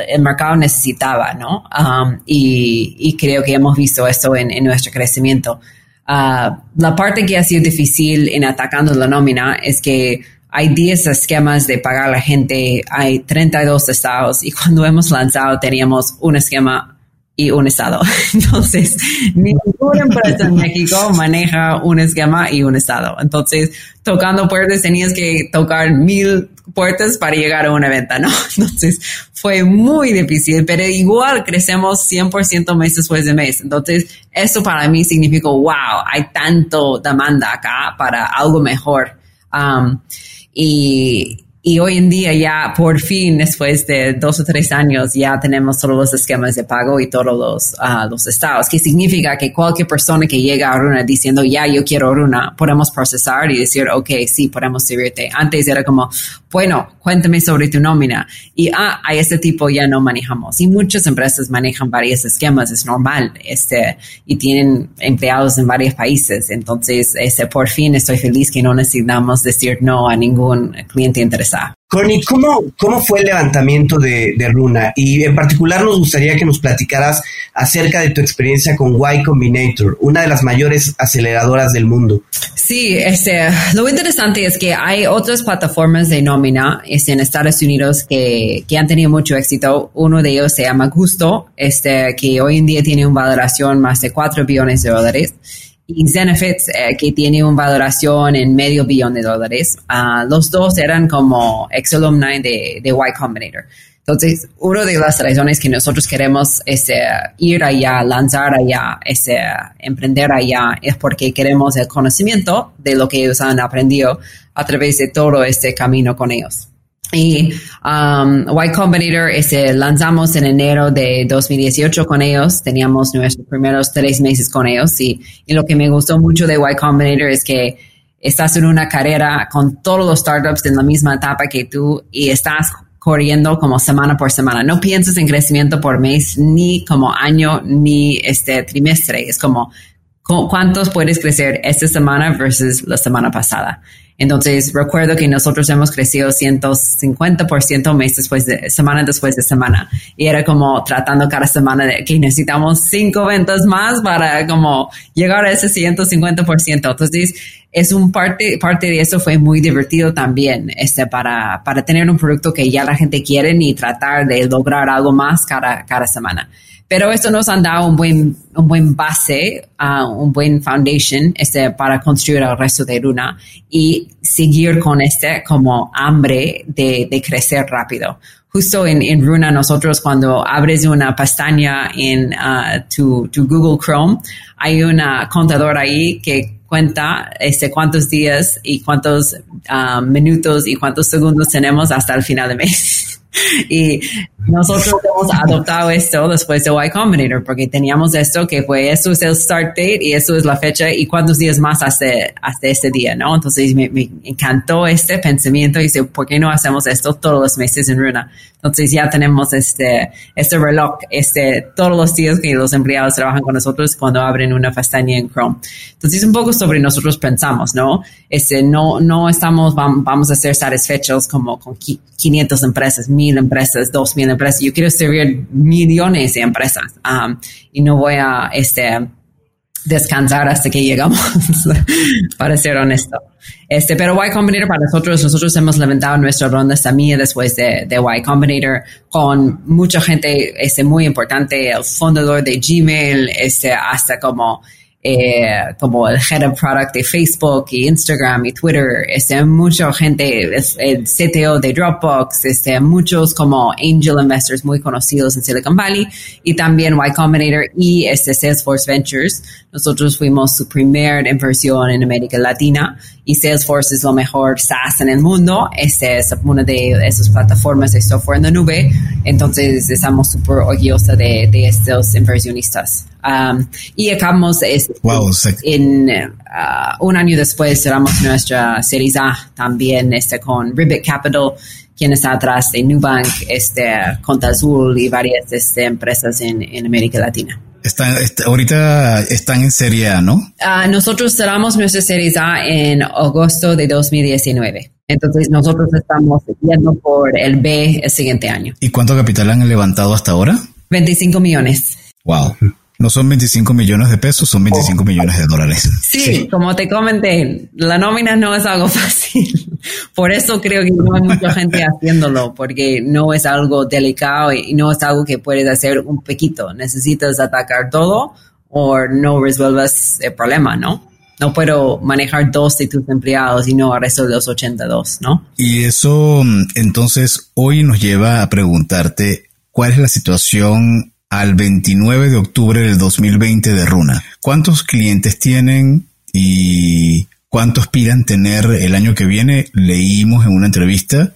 el mercado necesitaba, ¿no? Um, y, creo que hemos visto esto en, nuestro crecimiento. Uh, la parte que ha sido difícil en atacando la nómina es que hay 10 esquemas de pagar a la gente, hay 32 estados y cuando hemos lanzado teníamos un esquema y un estado. Entonces, ninguna empresa en México maneja un esquema y un estado. Entonces, tocando puertas tenías que tocar mil puertas para llegar a una venta, ¿no? Entonces, fue muy difícil, pero igual crecemos 100% mes después de mes. Entonces, eso para mí significó, wow, hay tanto demanda acá para algo mejor. Um, y, y hoy en día ya por fin, después de dos o tres años, ya tenemos todos los esquemas de pago y todos los, uh, los estados, que significa que cualquier persona que llega a Runa diciendo, ya, yo quiero Runa, podemos procesar y decir, ok, sí, podemos servirte. Antes era como, bueno, cuéntame sobre tu nómina. Y, ah, a este tipo ya no manejamos. Y muchas empresas manejan varios esquemas, es normal, este, y tienen empleados en varios países. Entonces, este, por fin estoy feliz que no necesitamos decir no a ningún cliente interesado. Connie, ¿cómo, ¿cómo fue el levantamiento de, de, Runa? Y en particular nos gustaría que nos platicaras acerca de tu experiencia con Y Combinator, una de las mayores aceleradoras del mundo. Sí, este, lo interesante es que hay otras plataformas de nómina este, en Estados Unidos que, que, han tenido mucho éxito. Uno de ellos se llama Gusto, este, que hoy en día tiene una valoración más de 4 billones de dólares y Zenefits, eh, que tiene una valoración en medio billón de dólares. Uh, los dos eran como ex-alumni de, de Y Combinator. Entonces, una de las razones que nosotros queremos es, eh, ir allá, lanzar allá, es, eh, emprender allá, es porque queremos el conocimiento de lo que ellos han aprendido a través de todo este camino con ellos. Y um, Y Combinator este, lanzamos en enero de 2018 con ellos. Teníamos nuestros primeros tres meses con ellos. Y, y lo que me gustó mucho de Y Combinator es que estás en una carrera con todos los startups en la misma etapa que tú y estás corriendo como semana por semana. No piensas en crecimiento por mes, ni como año, ni este trimestre. Es como cuántos puedes crecer esta semana versus la semana pasada. Entonces, recuerdo que nosotros hemos crecido 150% mes después de, semana después de semana. Y era como tratando cada semana de que necesitamos cinco ventas más para como llegar a ese 150%. Entonces, es un parte, parte de eso fue muy divertido también, este, para, para tener un producto que ya la gente quiere y tratar de lograr algo más cada, cada semana. Pero eso nos han dado un buen, un buen base, uh, un buen foundation este, para construir el resto de Runa y seguir con este como hambre de, de crecer rápido. Justo en, en, Runa nosotros cuando abres una pestaña en uh, tu, tu, Google Chrome, hay una contadora ahí que cuenta este, cuántos días y cuántos uh, minutos y cuántos segundos tenemos hasta el final de mes. y nosotros hemos adoptado esto después de Y Combinator porque teníamos esto que fue, eso es el start date y eso es la fecha y cuántos días más hasta, hasta este día, ¿no? Entonces me, encantó este pensamiento y dice, ¿por qué no hacemos esto todos los meses en Runa? Entonces ya tenemos este, este reloj, este, todos los días que los empleados trabajan con nosotros cuando abren una pestaña en Chrome. Entonces un poco sobre nosotros pensamos, ¿no? Este, no, no estamos, vamos a ser satisfechos como con 500 empresas, 1000 empresas, 2000 empresas. Yo quiero servir millones de empresas um, y no voy a, este, descansar hasta que llegamos, para ser honesto. Este, pero Y Combinator para nosotros, nosotros hemos levantado nuestra ronda también después de, de Y Combinator con mucha gente este, muy importante, el fundador de Gmail, este, hasta como eh, como el head of product de Facebook y Instagram y Twitter, este, mucha gente, el CTO de Dropbox, este, muchos como angel investors muy conocidos en Silicon Valley y también Y Combinator y este Salesforce Ventures. Nosotros fuimos su primer inversión en América Latina y Salesforce es lo mejor SaaS en el mundo. Este es una de esas plataformas de software en la nube. Entonces estamos súper orgullosos de, de estos inversionistas. Um, y acabamos este, en uh, un año después cerramos nuestra Series A también este, con Ribbit Capital quien está atrás de Nubank, este, Conta Azul y varias este, empresas en, en América Latina. Están, ahorita están en Serie A, ¿no? Uh, nosotros cerramos nuestra Serie A en agosto de 2019. Entonces nosotros estamos yendo por el B el siguiente año. ¿Y cuánto capital han levantado hasta ahora? 25 millones. Wow. No son 25 millones de pesos, son 25 millones de dólares. Sí, como te comenté, la nómina no es algo fácil. Por eso creo que no hay mucha gente haciéndolo, porque no es algo delicado y no es algo que puedes hacer un poquito. Necesitas atacar todo o no resuelvas el problema, ¿no? No puedo manejar dos de tus empleados y no al resto de los 82, ¿no? Y eso entonces hoy nos lleva a preguntarte cuál es la situación al 29 de octubre del 2020 de Runa. ¿Cuántos clientes tienen y cuánto aspiran tener el año que viene? Leímos en una entrevista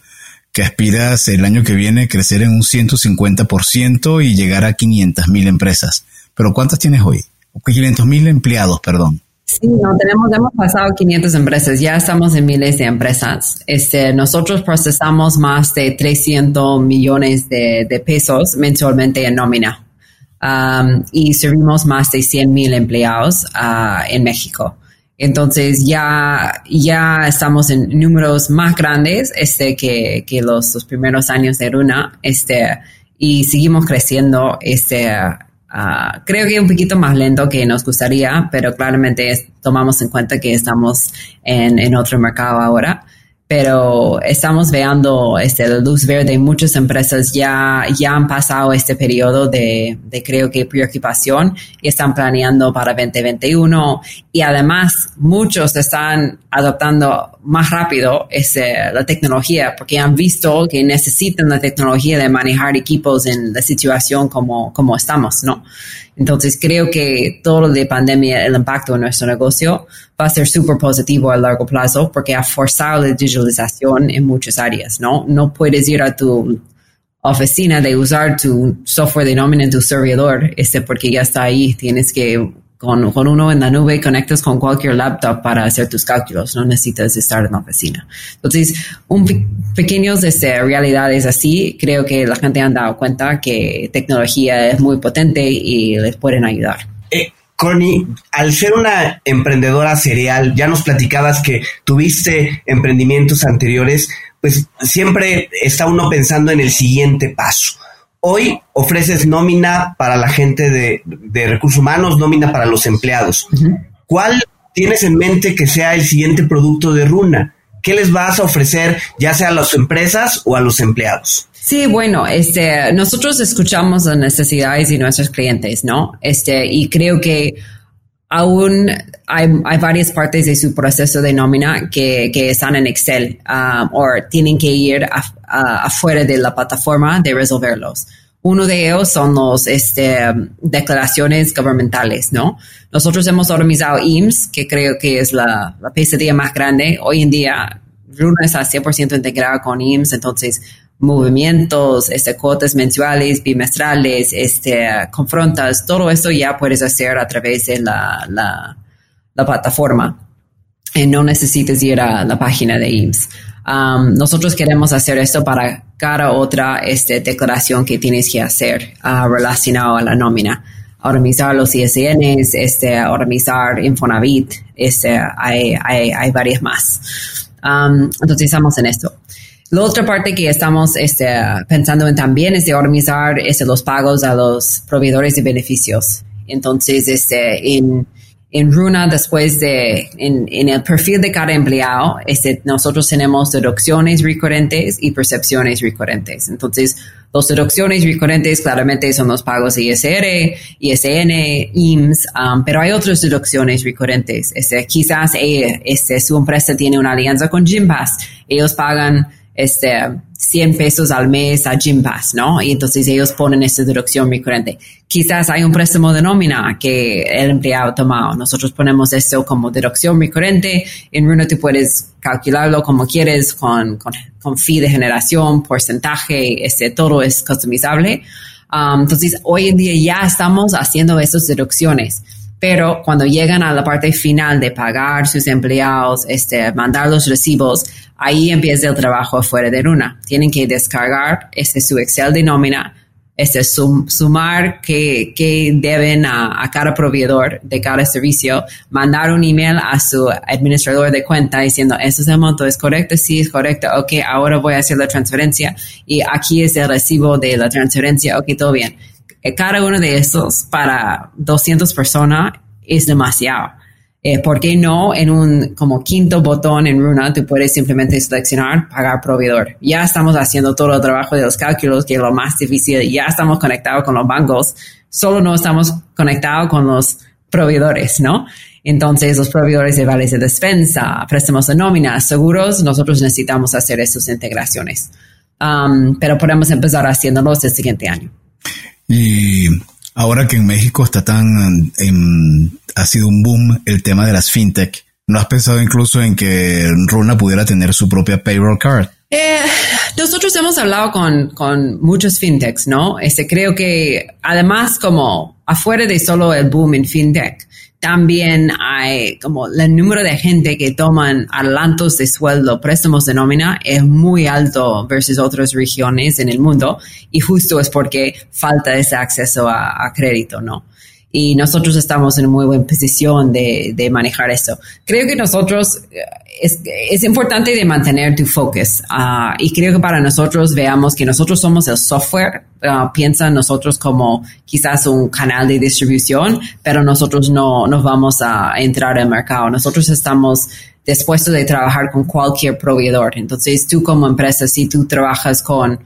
que aspiras el año que viene crecer en un 150% y llegar a 500 mil empresas. Pero ¿cuántas tienes hoy? 500 mil empleados, perdón. Sí, no, tenemos, hemos pasado 500 empresas, ya estamos en miles de empresas. Este, nosotros procesamos más de 300 millones de, pesos mensualmente en nómina um, y servimos más de 100 mil empleados uh, en México. Entonces ya, ya estamos en números más grandes este, que, los, primeros años de Runa este, y seguimos creciendo este, Ah, creo que un poquito más lento que nos gustaría, pero claramente tomamos en cuenta que estamos en otro mercado ahora pero estamos viendo este, la luz verde. Muchas empresas ya, ya han pasado este periodo de, de, creo que, preocupación y están planeando para 2021. Y además, muchos están adoptando más rápido este, la tecnología porque han visto que necesitan la tecnología de manejar equipos en la situación como, como estamos, ¿no? Entonces creo que todo lo de pandemia, el impacto en nuestro negocio va a ser súper positivo a largo plazo porque ha forzado la digitalización en muchas áreas, ¿no? No puedes ir a tu oficina de usar tu software de nómina en tu servidor, este, porque ya está ahí, tienes que con, con, uno en la nube conectas con cualquier laptop para hacer tus cálculos, no necesitas estar en la oficina. Entonces, un pequeños este, realidades así, creo que la gente han dado cuenta que tecnología es muy potente y les pueden ayudar. Eh, Connie, al ser una emprendedora serial, ya nos platicabas que tuviste emprendimientos anteriores, pues siempre está uno pensando en el siguiente paso. Hoy ofreces nómina para la gente de, recursos humanos, nómina para los empleados. ¿Cuál tienes en mente que sea el siguiente producto de Runa? ¿Qué les vas a ofrecer, ya sea a las empresas o a los empleados? Sí, bueno, este, nosotros escuchamos las necesidades de nuestros clientes, ¿no? Este, y creo que aún hay, varias partes de su proceso de nómina que, están en Excel um, o tienen que ir afuera de la plataforma de resolverlos. Uno de ellos son los este, declaraciones gubernamentales, ¿no? Nosotros hemos organizado IMSS, que creo que es la, la pesadilla más grande. Hoy en día, Runa está 100% integrada con IMSS, entonces movimientos, este, cuotas mensuales, bimestrales, este, confrontas, todo eso ya puedes hacer a través de la, la, plataforma. Y no necesitas ir a la página de IMSS. Um, nosotros queremos hacer esto para cada otra este, declaración que tienes que hacer uh, relacionado a la nómina. Organizar los ISNs, este, organizar Infonavit, este, hay, hay, hay varias más. Um, entonces estamos en esto. La otra parte que estamos este, pensando en también es de organizar este, los pagos a los proveedores de beneficios. Entonces, este, en, en Runa, después de, en, en, el perfil de cada empleado, este, nosotros tenemos deducciones recurrentes y percepciones recurrentes. Entonces, las deducciones recurrentes claramente son los pagos de ISR, ISN, IMSS, um, pero hay otras deducciones recurrentes. Este, quizás eh, este, su empresa tiene una alianza con Gympass. Ellos pagan este, 100 pesos al mes a Gympass, ¿no? Y entonces ellos ponen esta deducción recurrente. Quizás hay un préstamo de nómina que el empleado ha tomado. Nosotros ponemos esto como deducción recurrente. En Runo tú puedes calcularlo como quieres con, con, con fee de generación, porcentaje, este, todo es customizable. Um, entonces, hoy en día ya estamos haciendo estas deducciones Pero cuando llegan a la parte final de pagar sus empleados, este, mandar los recibos, ahí empieza el trabajo afuera de Runa. Tienen que descargar este, su Excel de nómina, este, sumar que, deben a, cada proveedor de cada servicio, mandar un email a su administrador de cuenta diciendo, este es el monto, ¿es correcto? Sí, es correcto. Ok, ahora voy a hacer la transferencia y aquí es el recibo de la transferencia. Ok, todo bien. Eh, cada uno de esos para 200 personas es demasiado. Eh, ¿Por qué no en un como quinto botón en Runa tú puedes simplemente seleccionar pagar proveedor? Ya estamos haciendo todo el trabajo de los cálculos, que es lo más difícil. Ya estamos conectados con los bancos, solo no estamos conectados con los proveedores, ¿no? Entonces, los proveedores de vales de despensa, préstamos de nómina, seguros, nosotros necesitamos hacer esas integraciones. Um, pero podemos empezar haciéndolos el siguiente año. Y ahora que en México está tan, ha sido un boom el tema de las fintech, ¿no has pensado incluso en que Runa pudiera tener su propia payroll card? Eh, nosotros hemos hablado con, con muchos fintechs, ¿no? Este, creo que además como afuera de solo el boom en fintech, también hay como el número de gente que toman adelantos de sueldo, préstamos de nómina, es muy alto versus otras regiones en el mundo y justo es porque falta ese acceso a, crédito, ¿no? Y nosotros estamos en muy buena posición de, de manejar eso. Creo que nosotros es, es, importante de mantener tu focus ah, y creo que para nosotros veamos que nosotros somos el software, uh, piensa nosotros como quizás un canal de distribución, pero nosotros no nos vamos a entrar al mercado. Nosotros estamos dispuestos de trabajar con cualquier proveedor. Entonces tú como empresa, si tú trabajas con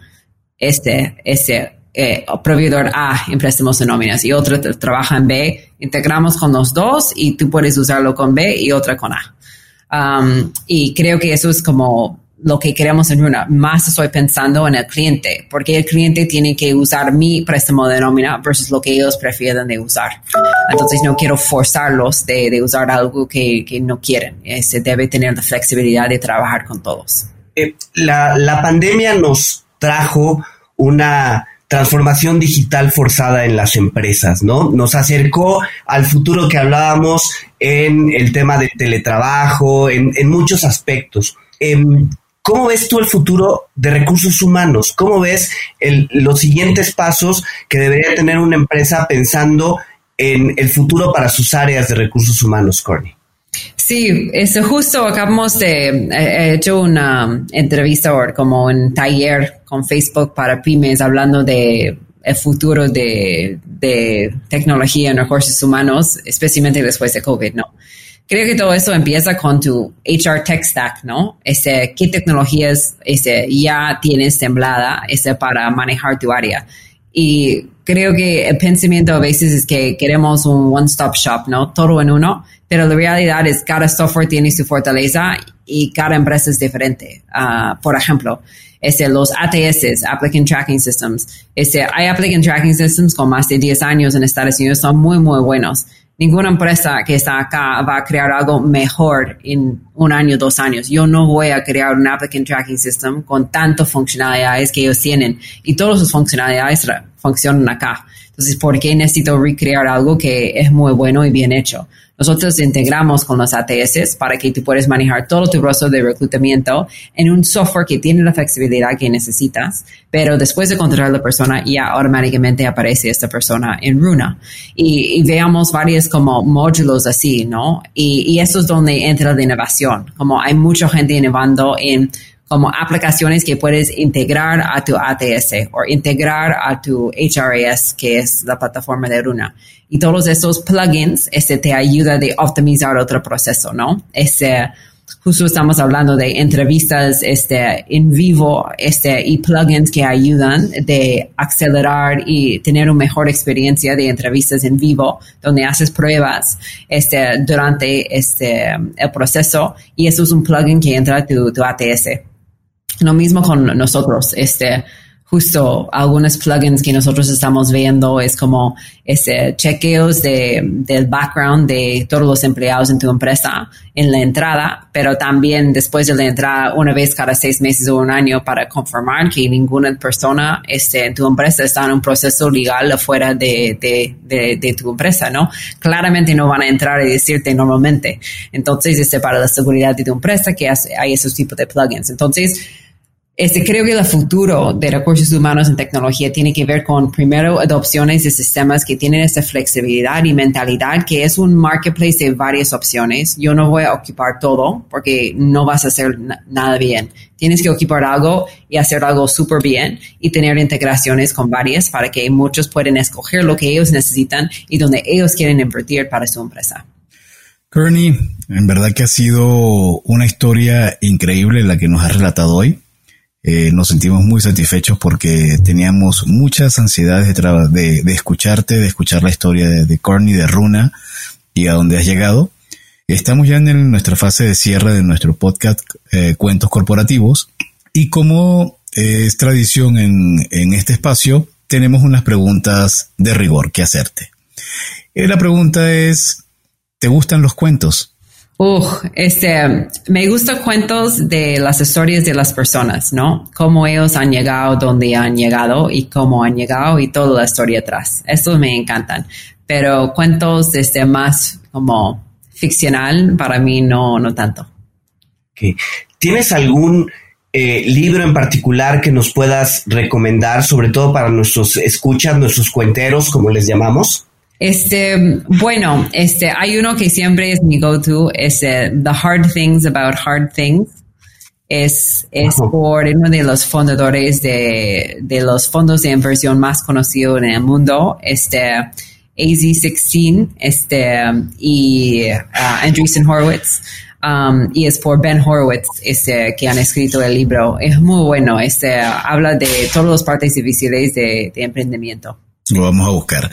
este, este eh, proveedor A en préstamos de nóminas y otro trabaja en B, integramos con los dos y tú puedes usarlo con B y otra con A. Um, y creo que eso es como lo que queremos en Runa. Más estoy pensando en el cliente, porque el cliente tiene que usar mi préstamo de nómina versus lo que ellos prefieren de usar. Entonces no quiero forzarlos de, usar algo que, no quieren. Se debe tener la flexibilidad de trabajar con todos. Eh, la pandemia nos trajo una transformación digital forzada en las empresas, ¿no? Nos acercó al futuro que hablábamos en el tema de teletrabajo, en, muchos aspectos. Em, ¿Cómo ves tú el futuro de recursos humanos? ¿Cómo ves los siguientes pasos que debería tener una empresa pensando en el futuro para sus áreas de recursos humanos, Corny? Sí, eso justo acabamos de he hecho una entrevista o como un taller con Facebook para pymes hablando de el futuro de, tecnología en recursos humanos, especialmente después de COVID, ¿no? Creo que todo eso empieza con tu HR tech stack, ¿no? Ese, ¿Qué tecnologías ese, ya tienes temblada ese, para manejar tu área? Y creo que el pensamiento a veces es que queremos un one-stop shop, ¿no? Todo en uno pero la realidad es que cada software tiene su fortaleza y cada empresa es diferente. Uh, por ejemplo, este, los ATS, Applicant Tracking Systems. Este, hay Applicant Tracking Systems con más de 10 años en Estados Unidos, son muy, muy buenos. Ninguna empresa que está acá va a crear algo mejor en un año, dos años. Yo no voy a crear un Applicant Tracking System con tantas funcionalidades que ellos tienen y todas sus funcionalidades funcionan acá. Entonces, ¿por qué necesito recrear algo que es muy bueno y bien hecho? Nosotros integramos con los ATS para que tú puedas manejar todo tu proceso de reclutamiento en un software que tiene la flexibilidad que necesitas, pero después de contratar a la persona ya automáticamente aparece esta persona en Runa. Y, veamos varios como módulos así, ¿no? Y, y eso es donde entra la innovación, como hay mucha gente innovando en como aplicaciones que puedes integrar a tu ATS o integrar a tu HRS, que es la plataforma de Runa. Y todos esos plugins este, te ayuda de optimizar otro proceso, ¿no? Este, justo estamos hablando de entrevistas este, en vivo este, y plugins que ayudan de acelerar y tener una mejor experiencia de entrevistas en vivo, donde haces pruebas este, durante este, el proceso y eso es un plugin que entra a tu, tu ATS. Lo mismo con nosotros. Este, justo algunos plugins que nosotros estamos viendo es como ese chequeos de, del background de todos los empleados en tu empresa en la entrada, pero también después de la entrada una vez cada seis meses o un año para confirmar que ninguna persona este, en tu empresa está en un proceso legal afuera de, de, de, tu empresa, ¿no? Claramente no van a entrar y decirte normalmente. Entonces, este, para la seguridad de tu empresa que hay esos tipos de plugins. Entonces, este, creo que el futuro de recursos humanos en tecnología tiene que ver con, primero, adopciones de sistemas que tienen esa flexibilidad y mentalidad, que es un marketplace de varias opciones. Yo no voy a ocupar todo porque no vas a hacer nada bien. Tienes que ocupar algo y hacer algo súper bien y tener integraciones con varias para que muchos puedan escoger lo que ellos necesitan y donde ellos quieren invertir para su empresa. Kearney, en verdad que ha sido una historia increíble la que nos has relatado hoy. Eh, nos sentimos muy satisfechos porque teníamos muchas ansiedades de, escucharte, de escuchar la historia de, de Corny, de Runa y a dónde has llegado. Estamos ya en nuestra fase de cierre de nuestro podcast eh, Cuentos Corporativos y como eh, es tradición en, este espacio, tenemos unas preguntas de rigor que hacerte. la pregunta es, ¿te gustan los cuentos? Uf, este, me gustan cuentos de las historias de las personas, ¿no? Cómo ellos han llegado donde han llegado y cómo han llegado y toda la historia atrás. Estos me encantan. Pero cuentos este, más como ficcional, para mí no, no tanto. ¿Tienes algún eh, libro en particular que nos puedas recomendar, sobre todo para nuestros escuchas, nuestros cuenteros, como les llamamos? Este, bueno, este, hay uno que siempre es mi go-to, es eh, The Hard Things About Hard Things. Es, es por uno de los fundadores de, de los fondos de inversión más conocidos en el mundo, este, AZ16, este, y uh, Andreessen Horowitz. Um, y es por Ben Horowitz este, que han escrito el libro. Es muy bueno, este, habla de todas las partes difíciles de, de emprendimiento. Lo vamos a buscar.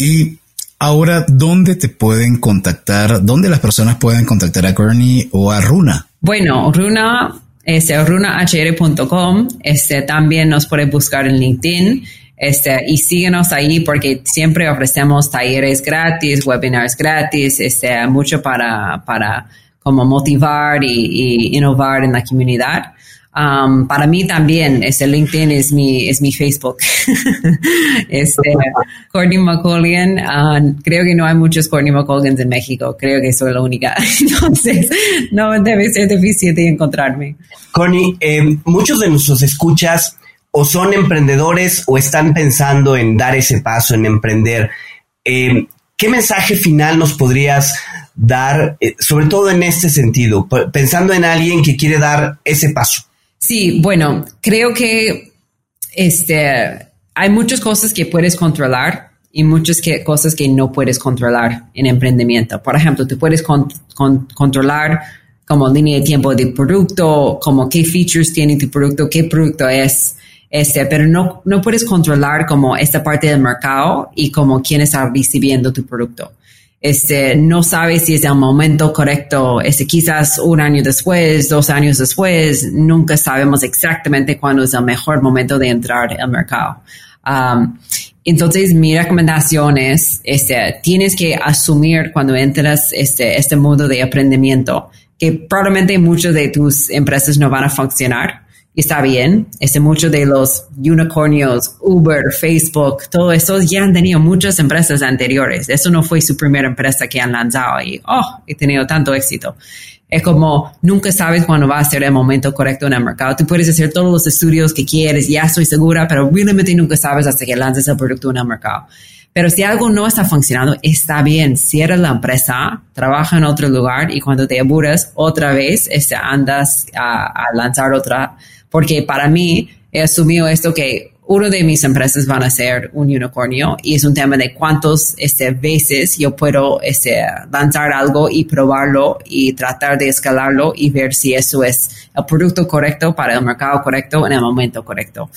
Y ahora, ¿dónde te pueden contactar? ¿Dónde las personas pueden contactar a Kearney o a Runa? Bueno, Runa, este, runahr.com, este, también nos puede buscar en LinkedIn. Este, y síguenos ahí porque siempre ofrecemos talleres gratis, webinars gratis, este, mucho para, para como motivar y, y innovar en la comunidad. Um, para mí también, este LinkedIn es mi, es mi Facebook. este, Courtney McColgan, uh, creo que no hay muchos Courtney McColgans en México, creo que soy la única. Entonces, no debe ser difícil de encontrarme. Courtney, eh, muchos de nuestros escuchas o son emprendedores o están pensando en dar ese paso, en emprender. Eh, ¿Qué mensaje final nos podrías dar, eh, sobre todo en este sentido, pensando en alguien que quiere dar ese paso? Sí, bueno, creo que este, hay muchas cosas que puedes controlar y muchas cosas que no puedes controlar en emprendimiento. Por ejemplo, tú puedes controlar como línea de tiempo de producto, como qué features tiene tu producto, qué producto es, este, pero no, no puedes controlar como esta parte del mercado y como quién está recibiendo tu producto este, no sabe si es el momento correcto, este, quizás un año después, dos años después, nunca sabemos exactamente cuándo es el mejor momento de entrar al mercado. Um, entonces, mi recomendación es, este, tienes que asumir cuando entras este, este mundo de aprendimiento que probablemente muchas de tus empresas no van a funcionar está bien. Este, muchos de los unicornios, Uber, Facebook, todo eso ya han tenido muchas empresas anteriores. Eso no fue su primera empresa que han lanzado y, oh, he tenido tanto éxito. Es como nunca sabes cuándo va a ser el momento correcto en el mercado. Tú puedes hacer todos los estudios que quieres, ya estoy segura, pero realmente nunca sabes hasta que lances el producto en el mercado. Pero si algo no está funcionando, está bien, cierra la empresa, trabaja en otro lugar y cuando te aburres otra vez, este, andas a, a lanzar otra porque para mí he asumido esto que uno de mis empresas van a ser un unicornio y es un tema de cuántas este, veces yo puedo este, lanzar algo y probarlo y tratar de escalarlo y ver si eso es el producto correcto para el mercado correcto en el momento correcto.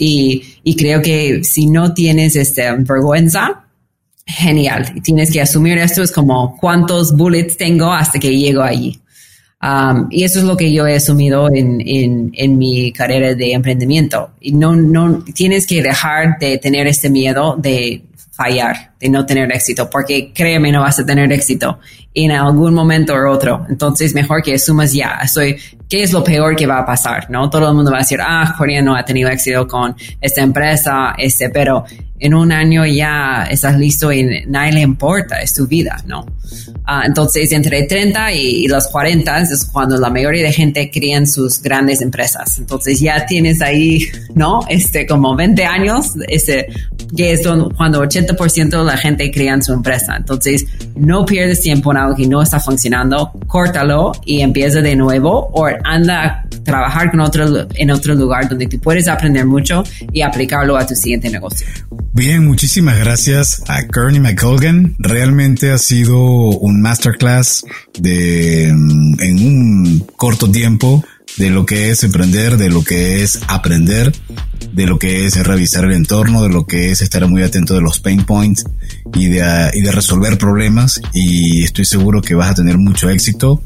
Y, y creo que si no tienes este, vergüenza, genial. Tienes que asumir esto es como cuántos bullets tengo hasta que llego allí. Um, y eso es lo que yo he asumido en, en, en, mi carrera de emprendimiento. Y no, no tienes que dejar de tener este miedo de fallar, de no tener éxito, porque créeme, no vas a tener éxito en algún momento u otro. Entonces, mejor que asumas ya, soy, ¿qué es lo peor que va a pasar? ¿No? Todo el mundo va a decir, ah, Corea no ha tenido éxito con esta empresa, este, pero en un año ya estás listo y nadie le importa, es tu vida, ¿no? Uh, entonces, entre 30 y, y, los 40 es cuando la mayoría de gente crían sus grandes empresas. Entonces, ya tienes ahí, ¿no? Este, como 20 años, este, que es cuando 80% de la gente cría su empresa. Entonces, no pierdes tiempo en algo que no está funcionando, córtalo y empieza de nuevo o anda a trabajar con otro, en otro lugar donde tú puedes aprender mucho y aplicarlo a tu siguiente negocio. Bien, muchísimas gracias a Kearney McColgan. Realmente ha sido un masterclass de, mm, en un corto tiempo de lo que es emprender, de lo que es aprender, de lo que es revisar el entorno, de lo que es estar muy atento de los pain points y de, y de resolver problemas. Y estoy seguro que vas a tener mucho éxito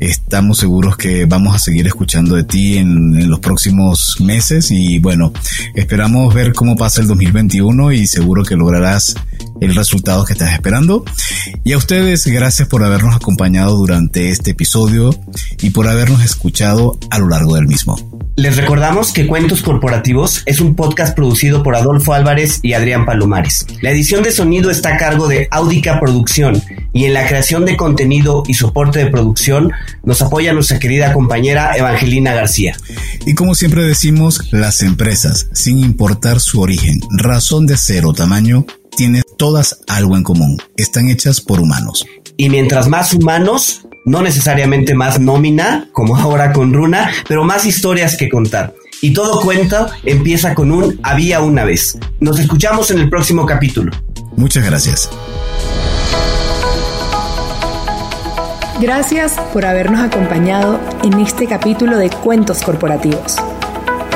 Estamos seguros que vamos a seguir escuchando de ti en, los próximos meses y bueno, esperamos ver cómo pasa el 2021 y seguro que lograrás el resultado que estás esperando. Y a ustedes, gracias por habernos acompañado durante este episodio y por habernos escuchado a lo largo del mismo. Les recordamos que Cuentos Corporativos es un podcast producido por Adolfo Álvarez y Adrián Palomares. La edición de sonido está a cargo de Audica Producción y en la creación de contenido y soporte de producción nos apoya nuestra querida compañera Evangelina García. Y como siempre decimos, las empresas, sin importar su origen, razón de ser o tamaño, tienen todas algo en común. Están hechas por humanos. Y mientras más humanos, no necesariamente más nómina, como ahora con Runa, pero más historias que contar. Y todo cuento empieza con un había una vez. Nos escuchamos en el próximo capítulo. Muchas gracias. Gracias por habernos acompañado en este capítulo de Cuentos Corporativos.